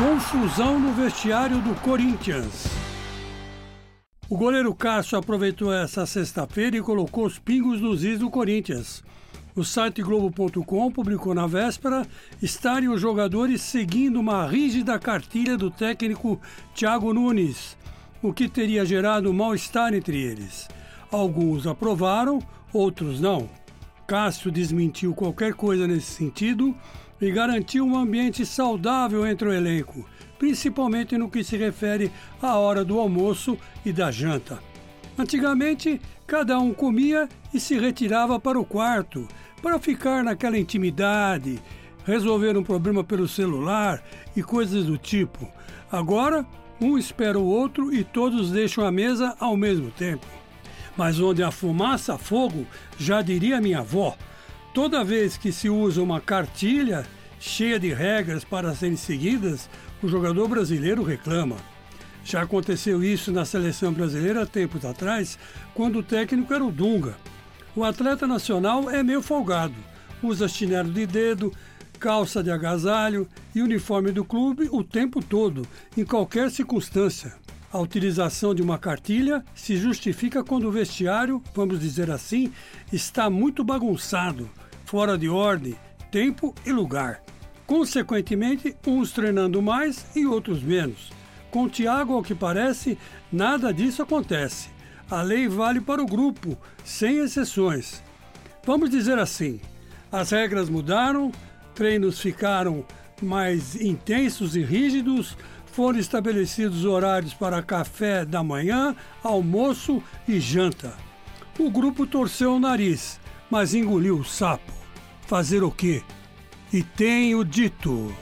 Confusão no vestiário do Corinthians. O goleiro Cássio aproveitou essa sexta-feira e colocou os pingos nos is do Corinthians. O site Globo.com publicou na véspera estarem os jogadores seguindo uma rígida cartilha do técnico Thiago Nunes, o que teria gerado mal-estar entre eles. Alguns aprovaram, outros não. Cássio desmentiu qualquer coisa nesse sentido e garantiu um ambiente saudável entre o elenco, principalmente no que se refere à hora do almoço e da janta. Antigamente, cada um comia e se retirava para o quarto, para ficar naquela intimidade, resolver um problema pelo celular e coisas do tipo. Agora, um espera o outro e todos deixam a mesa ao mesmo tempo. Mas onde há fumaça, fogo, já diria minha avó. Toda vez que se usa uma cartilha cheia de regras para serem seguidas, o jogador brasileiro reclama. Já aconteceu isso na seleção brasileira tempos atrás, quando o técnico era o Dunga. O atleta nacional é meio folgado, usa chinelo de dedo, calça de agasalho e uniforme do clube o tempo todo, em qualquer circunstância. A utilização de uma cartilha se justifica quando o vestiário, vamos dizer assim, está muito bagunçado, fora de ordem, tempo e lugar. Consequentemente, uns treinando mais e outros menos. Com o Thiago, ao que parece, nada disso acontece. A lei vale para o grupo, sem exceções. Vamos dizer assim: as regras mudaram, treinos ficaram mais intensos e rígidos, foram estabelecidos horários para café da manhã, almoço e janta. O grupo torceu o nariz, mas engoliu o sapo. Fazer o quê? E tenho dito.